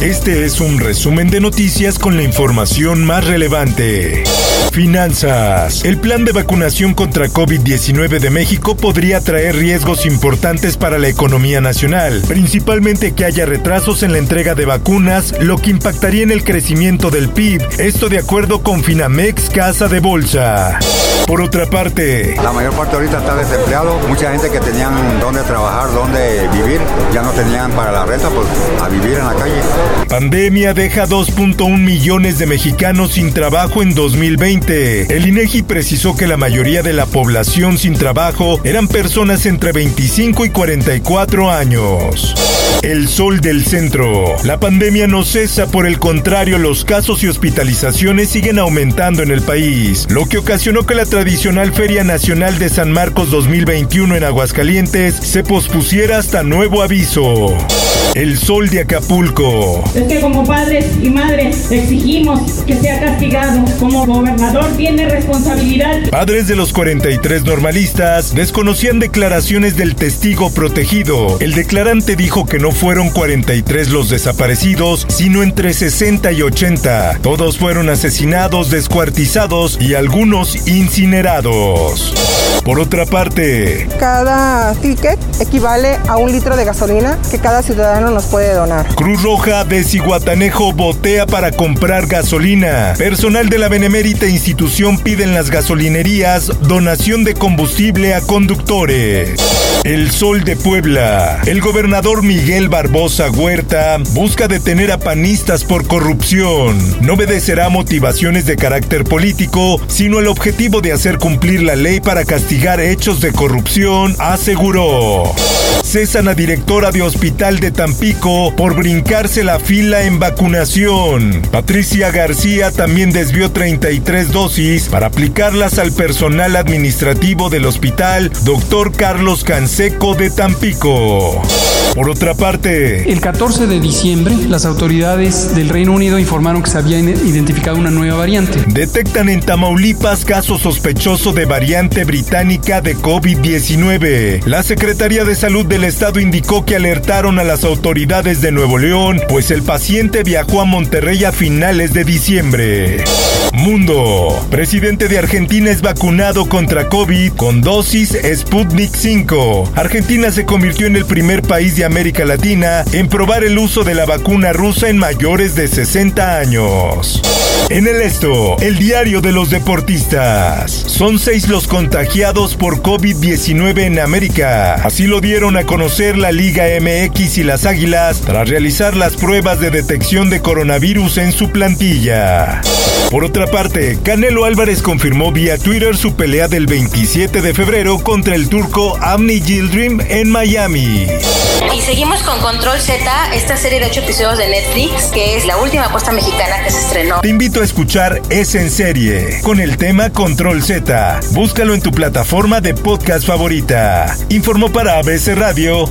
Este es un resumen de noticias con la información más relevante. Finanzas. El plan de vacunación contra COVID-19 de México podría traer riesgos importantes para la economía nacional, principalmente que haya retrasos en la entrega de vacunas, lo que impactaría en el crecimiento del PIB, esto de acuerdo con Finamex Casa de Bolsa. Por otra parte, La mayor parte ahorita está desempleado. Mucha gente que tenían dónde trabajar, dónde vivir, ya no tenían para la renta, pues a vivir en la calle. Pandemia deja 2.1 millones de mexicanos sin trabajo en 2020. El INEGI precisó que la mayoría de la población sin trabajo eran personas entre 25 y 44 años. El sol del centro. La pandemia no cesa, por el contrario, los casos y hospitalizaciones siguen aumentando en el país, lo que ocasionó que la tradicional Feria Nacional de San Marcos 2021 en Aguascalientes se pospusiera hasta nuevo aviso. El sol de Acapulco. Es que como padres y madres exigimos que sea castigado. Como gobernador tiene responsabilidad. Padres de los 43 normalistas desconocían declaraciones del testigo protegido. El declarante dijo que no fueron 43 los desaparecidos, sino entre 60 y 80. Todos fueron asesinados, descuartizados y algunos incinerados. Por otra parte, Cada ticket equivale a un litro de gasolina que cada ciudadano nos puede donar. Cruz Roja de Ciguatanejo botea para comprar gasolina. Personal de la benemérita institución pide en las gasolinerías donación de combustible a conductores. El Sol de Puebla. El gobernador Miguel Barbosa Huerta busca detener a panistas por corrupción. No obedecerá motivaciones de carácter político, sino el objetivo de hacer cumplir la ley para castigar hechos de corrupción, aseguró. Cesan a directora de hospital de Tampico por brincarse la fila en vacunación. Patricia García también desvió 33 dosis para aplicarlas al personal administrativo del hospital Dr. Carlos Canseco de Tampico. Por otra parte, El 14 de diciembre, las autoridades del Reino Unido informaron que se había identificado una nueva variante. detectan en Tamaulipas caso sospechoso de variante británica de COVID-19. La Secretaría de Salud del Estado indicó que alertaron a las autoridades de Nuevo León, pues el paciente viajó a Monterrey a finales de diciembre. Mundo. Presidente de Argentina es vacunado contra COVID con dosis Sputnik 5. Argentina se convirtió en el primer país de América Latina en probar el uso de la vacuna rusa en mayores de 60 años. En el esto, el diario de los deportistas. Son seis los contagiados por COVID-19 en América. Así lo dieron a conocer la Liga MX y las Águilas tras realizar las pruebas de detección de coronavirus en su plantilla. Por otra parte, Canelo Álvarez confirmó vía Twitter su pelea del 27 de febrero contra el turco Amni Yildirim en Miami. Y seguimos con Control Z, esta serie de ocho episodios de Netflix, que es la última apuesta mexicana que se estrenó. Te invito a escuchar Es en Serie con el tema Control Z. Búscalo en tu plataforma de podcast favorita. Informó para ABC Radio